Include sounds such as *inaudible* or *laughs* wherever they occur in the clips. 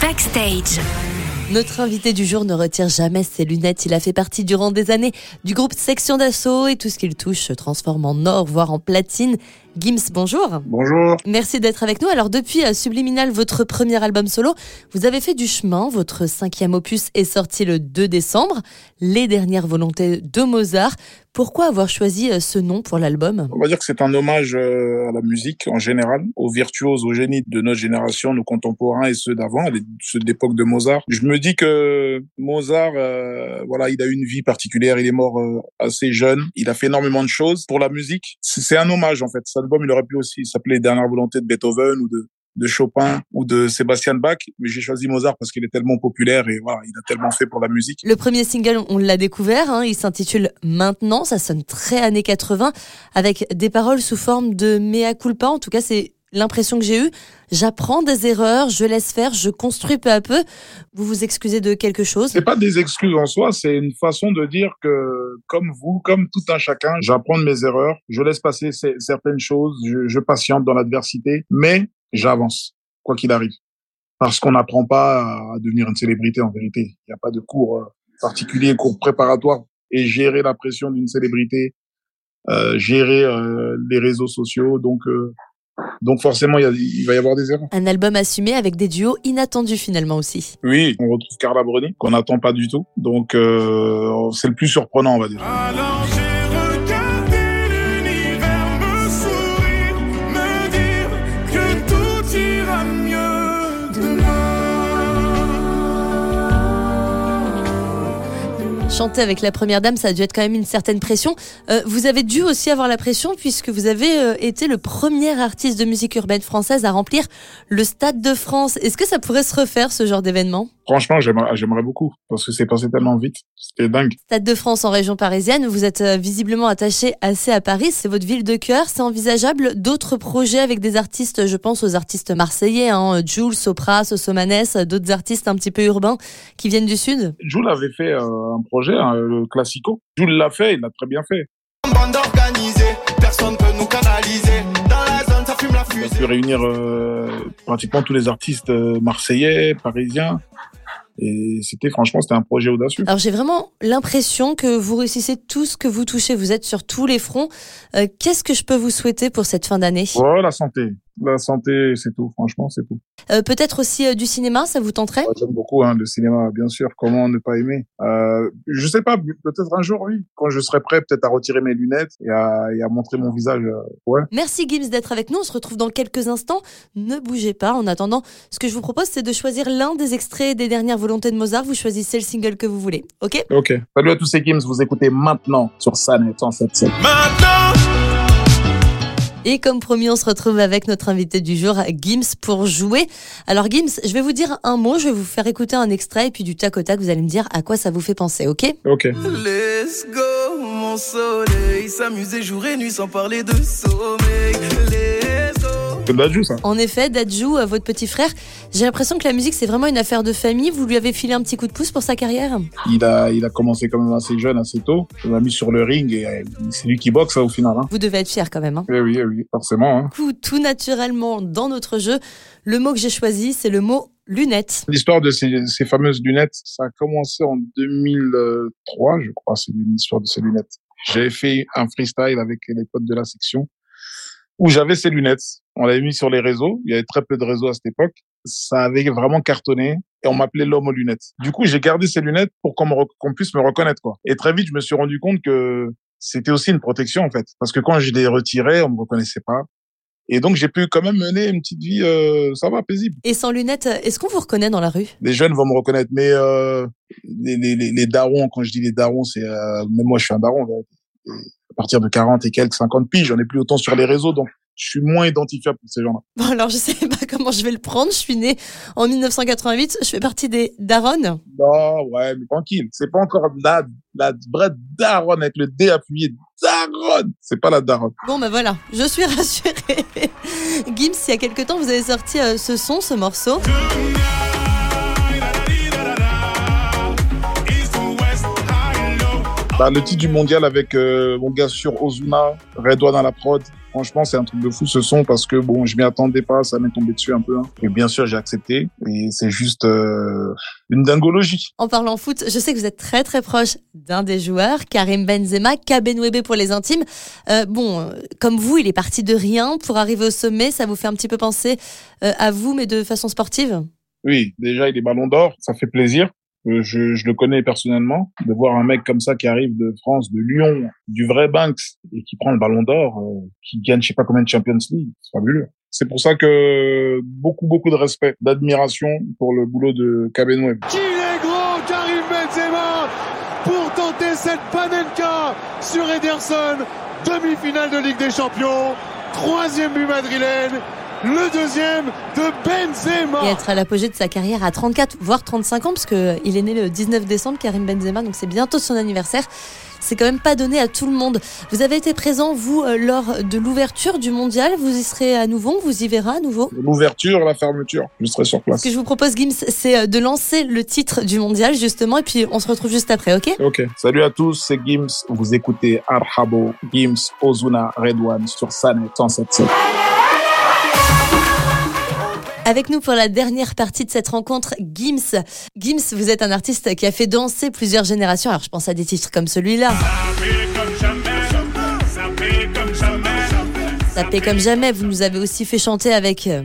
Backstage. Notre invité du jour ne retire jamais ses lunettes. Il a fait partie durant des années du groupe Section d'Assaut et tout ce qu'il touche se transforme en or, voire en platine. Gims, bonjour. Bonjour. Merci d'être avec nous. Alors depuis euh, Subliminal, votre premier album solo, vous avez fait du chemin. Votre cinquième opus est sorti le 2 décembre, Les dernières volontés de Mozart. Pourquoi avoir choisi euh, ce nom pour l'album? On va dire que c'est un hommage euh, à la musique en général, aux virtuoses, aux génies de notre génération, nos contemporains et ceux d'avant, ceux de l'époque de Mozart. Je me dis que Mozart, voilà, il a eu une vie particulière. Il est mort assez jeune. Il a fait énormément de choses pour la musique. C'est un hommage en fait. Ça il aurait pu aussi s'appeler Dernière volonté de Beethoven ou de, de Chopin ou de Sébastien Bach, mais j'ai choisi Mozart parce qu'il est tellement populaire et voilà, il a tellement fait pour la musique. Le premier single, on l'a découvert, hein, il s'intitule Maintenant, ça sonne très années 80, avec des paroles sous forme de mea culpa, en tout cas c'est l'impression que j'ai eue. J'apprends des erreurs, je laisse faire, je construis peu à peu. Vous vous excusez de quelque chose? C'est pas des excuses en soi, c'est une façon de dire que, comme vous, comme tout un chacun, j'apprends de mes erreurs, je laisse passer certaines choses, je, patiente dans l'adversité, mais j'avance, quoi qu'il arrive. Parce qu'on n'apprend pas à devenir une célébrité en vérité. Il n'y a pas de cours euh, particulier, cours préparatoire et gérer la pression d'une célébrité, euh, gérer euh, les réseaux sociaux. Donc, donc forcément, il, va y avoir des erreurs. Un album assumé avec des duos inattendus finalement aussi. Oui, on retrouve Carla Bruni, qu'on n'attend pas du tout. Donc euh, c'est le plus surprenant, on va dire. Chanter avec la première dame, ça a dû être quand même une certaine pression. Euh, vous avez dû aussi avoir la pression puisque vous avez euh, été le premier artiste de musique urbaine française à remplir le Stade de France. Est-ce que ça pourrait se refaire ce genre d'événement? Franchement, j'aimerais beaucoup parce que c'est passé tellement vite. C'était dingue. Stade de France en région parisienne, vous êtes euh, visiblement attaché assez à Paris, c'est votre ville de cœur. C'est envisageable d'autres projets avec des artistes, je pense aux artistes marseillais, hein, Jules, Sopra, Sosomanes, d'autres artistes un petit peu urbains qui viennent du sud? Jules avait fait un projet Hein, le classico. Jules l'a fait, il l'a très bien fait. personne peut nous canaliser. Dans la zone, ça fume la fusée. On a pu réunir euh, pratiquement tous les artistes euh, marseillais, parisiens. Et c'était franchement, c'était un projet audacieux. Alors j'ai vraiment l'impression que vous réussissez tout ce que vous touchez. Vous êtes sur tous les fronts. Euh, qu'est-ce que je peux vous souhaiter pour cette fin d'année? Oh, la santé. La santé, c'est tout. Franchement, c'est tout. Euh, peut-être aussi euh, du cinéma, ça vous tenterait? J'aime beaucoup hein, le cinéma, bien sûr. Comment ne pas aimer? Euh, Je sais pas, peut-être un jour, oui. Quand je serai prêt, peut-être à retirer mes lunettes et à, et à montrer mon visage. Euh, ouais. Merci Gims d'être avec nous. On se retrouve dans quelques instants. Ne bougez pas. En attendant, ce que je vous propose, c'est de choisir l'un des extraits des dernières volontés de Mozart. Vous choisissez le single que vous voulez. Ok? Ok. Salut à tous ces Gims. Vous écoutez maintenant sur Sanet 177. Maintenant et comme promis, on se retrouve avec notre invité du jour, Gims, pour jouer. Alors Gims, je vais vous dire un mot, je vais vous faire écouter un extrait et puis du tac au tac, vous allez me dire à quoi ça vous fait penser, ok? Ok. Let's go, mon soleil, s'amuser jour et nuit sans parler de sommeil. En effet, Dadju, euh, votre petit frère, j'ai l'impression que la musique c'est vraiment une affaire de famille. Vous lui avez filé un petit coup de pouce pour sa carrière Il a, il a commencé quand même assez jeune, assez tôt. Il m'a mis sur le ring et euh, c'est lui qui boxe hein, au final. Hein. Vous devez être fier quand même. Hein. Eh oui, eh oui, forcément. Hein. Tout, tout naturellement dans notre jeu, le mot que j'ai choisi, c'est le mot lunettes. L'histoire de ces, ces, fameuses lunettes, ça a commencé en 2003, je crois, c'est l'histoire de ces lunettes. J'avais fait un freestyle avec les potes de la section où j'avais ces lunettes. On l'avait mis sur les réseaux. Il y avait très peu de réseaux à cette époque. Ça avait vraiment cartonné et on m'appelait l'homme aux lunettes. Du coup, j'ai gardé ces lunettes pour qu'on puisse me reconnaître, quoi. Et très vite, je me suis rendu compte que c'était aussi une protection, en fait. Parce que quand je les retirais, on me reconnaissait pas. Et donc, j'ai pu quand même mener une petite vie, euh, ça va, paisible. Et sans lunettes, est-ce qu'on vous reconnaît dans la rue? Les jeunes vont me reconnaître, mais euh, les, les, les, darons, quand je dis les darons, c'est... Euh, même moi, je suis un daron. À partir de 40 et quelques, 50 piges, j'en ai plus autant sur les réseaux, donc je suis moins identifiable pour ces gens-là. Bon, alors je sais pas comment je vais le prendre. Je suis né en 1988. Je fais partie des Daron. Non, ouais, mais tranquille. C'est pas encore la, la vraie Daron avec le D appuyé. Daron! C'est pas la Daron. Bon, ben voilà. Je suis rassurée. *laughs* Gims, il y a quelques temps, vous avez sorti euh, ce son, ce morceau. Bah, le titre du mondial avec euh, mon gars sur Ozuna, Redouane dans la prod, Franchement, c'est un truc de fou ce son parce que bon, je m'y attendais pas, ça m'est tombé dessus un peu. Hein. Et bien sûr, j'ai accepté. Et c'est juste euh, une dingologie. En parlant foot, je sais que vous êtes très très proche d'un des joueurs, Karim Benzema, Kabenwebe pour les intimes. Euh, bon, euh, comme vous, il est parti de rien pour arriver au sommet. Ça vous fait un petit peu penser à vous, mais de façon sportive? Oui, déjà, il est ballon d'or. Ça fait plaisir. Euh, je, je, le connais personnellement, de voir un mec comme ça qui arrive de France, de Lyon, du vrai Banks, et qui prend le ballon d'or, euh, qui gagne je sais pas combien de Champions League, c'est fabuleux. C'est pour ça que beaucoup, beaucoup de respect, d'admiration pour le boulot de Kabenweb. Qui est gros, Karim Benzema, pour tenter cette panenka sur Ederson, demi-finale de Ligue des Champions, troisième but madrilène, le deuxième de Benzema. Et être à l'apogée de sa carrière à 34, voire 35 ans, parce qu'il est né le 19 décembre, Karim Benzema, donc c'est bientôt son anniversaire. C'est quand même pas donné à tout le monde. Vous avez été présent, vous, euh, lors de l'ouverture du mondial. Vous y serez à nouveau, vous y verrez à nouveau L'ouverture, la fermeture, je serai sur place. Ce que je vous propose, Gims, c'est euh, de lancer le titre du mondial, justement, et puis on se retrouve juste après, ok? Ok. Salut à tous, c'est Gims. Vous écoutez Arhabo, Gims, Ozuna, Redwan sur Sanet 177. Avec nous pour la dernière partie de cette rencontre, Gims. Gims, vous êtes un artiste qui a fait danser plusieurs générations. Alors je pense à des titres comme celui-là. Ça paie comme jamais. Vous nous avez aussi fait chanter avec. Euh,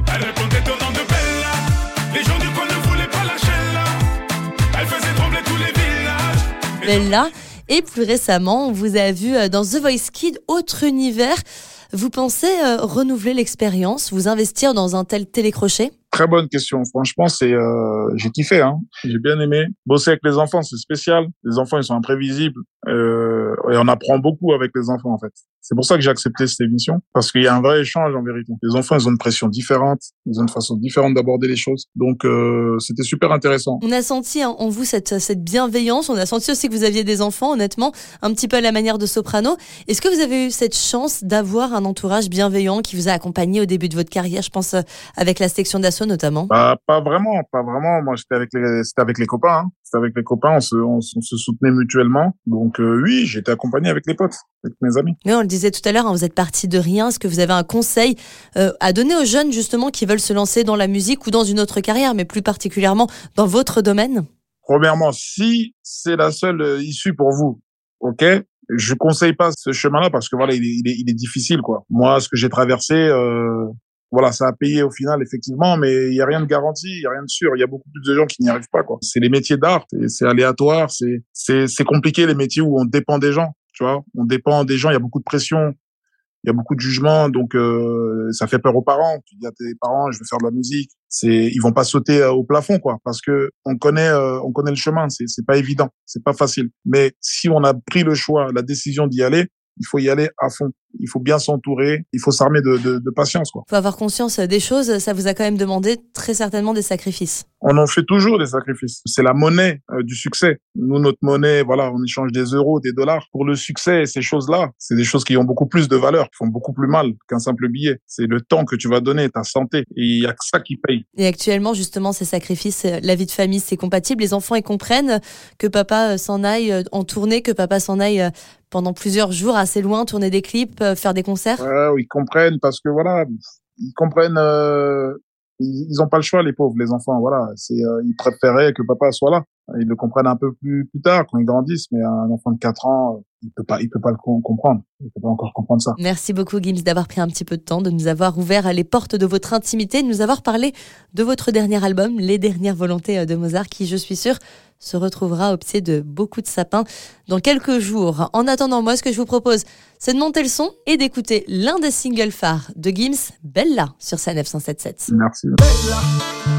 Bella. Et plus récemment, on vous a vu euh, dans The Voice Kid, autre univers. Vous pensez euh, renouveler l'expérience, vous investir dans un tel télécrochet? Très bonne question. Franchement, c'est euh, j'ai kiffé. Hein. J'ai bien aimé. Bosser avec les enfants, c'est spécial. Les enfants, ils sont imprévisibles. Euh, et on apprend beaucoup avec les enfants, en fait. C'est pour ça que j'ai accepté cette émission, parce qu'il y a un vrai échange en vérité. Les enfants, ils ont une pression différente, ils ont une façon différente d'aborder les choses. Donc, euh, c'était super intéressant. On a senti en vous cette, cette bienveillance. On a senti aussi que vous aviez des enfants, honnêtement, un petit peu à la manière de Soprano. Est-ce que vous avez eu cette chance d'avoir un entourage bienveillant qui vous a accompagné au début de votre carrière? Je pense euh, avec la section d'assaut notamment. Bah, pas vraiment, pas vraiment. Moi, j'étais avec les, c'était avec les copains. Hein. C'était avec les copains. On se, on, se soutenait mutuellement. Donc, euh, oui, j'ai été accompagné avec les potes, avec mes amis. Oui, on le disait tout à l'heure, hein, vous êtes parti de rien. Est-ce que vous avez un conseil euh, à donner aux jeunes justement qui veulent se lancer dans la musique ou dans une autre carrière, mais plus particulièrement dans votre domaine? Premièrement, si c'est la seule euh, issue pour vous, ok, je conseille pas ce chemin-là parce que voilà, il est, il est, il est difficile quoi. Moi, ce que j'ai traversé, euh, voilà, ça a payé au final effectivement, mais il y a rien de garanti, il y a rien de sûr. Il y a beaucoup plus de gens qui n'y arrivent pas quoi. C'est les métiers d'art, c'est aléatoire, c'est c'est compliqué les métiers où on dépend des gens tu vois. On dépend des gens, il y a beaucoup de pression, il y a beaucoup de jugement, donc euh, ça fait peur aux parents. Tu dis à tes parents, je vais faire de la musique, c'est ils vont pas sauter euh, au plafond quoi, parce que on connaît euh, on connaît le chemin, c'est c'est pas évident, c'est pas facile. Mais si on a pris le choix, la décision d'y aller, il faut y aller à fond. Il faut bien s'entourer. Il faut s'armer de, de, de, patience. Il faut avoir conscience des choses. Ça vous a quand même demandé très certainement des sacrifices. On en fait toujours des sacrifices. C'est la monnaie euh, du succès. Nous, notre monnaie, voilà, on échange des euros, des dollars. Pour le succès, ces choses-là, c'est des choses qui ont beaucoup plus de valeur, qui font beaucoup plus mal qu'un simple billet. C'est le temps que tu vas donner, ta santé. Et il y a que ça qui paye. Et actuellement, justement, ces sacrifices, euh, la vie de famille, c'est compatible. Les enfants, ils comprennent que papa euh, s'en aille en tournée, que papa s'en aille pendant plusieurs jours assez loin, tourner des clips, faire des concerts Ils comprennent parce que voilà, ils comprennent. Euh, ils n'ont pas le choix, les pauvres, les enfants. Voilà, c'est euh, ils préféraient que papa soit là. Ils le comprennent un peu plus plus tard quand ils grandissent, mais un enfant de 4 ans, il peut pas, il peut pas le comprendre. Il peut pas encore comprendre ça. Merci beaucoup, Gims, d'avoir pris un petit peu de temps, de nous avoir ouvert les portes de votre intimité, de nous avoir parlé de votre dernier album, Les dernières volontés de Mozart, qui, je suis sûre, se retrouvera au pied de beaucoup de sapins dans quelques jours. En attendant, moi, ce que je vous propose, c'est de monter le son et d'écouter l'un des singles phares de Gims, Bella, sur sa 977. Merci. Bella.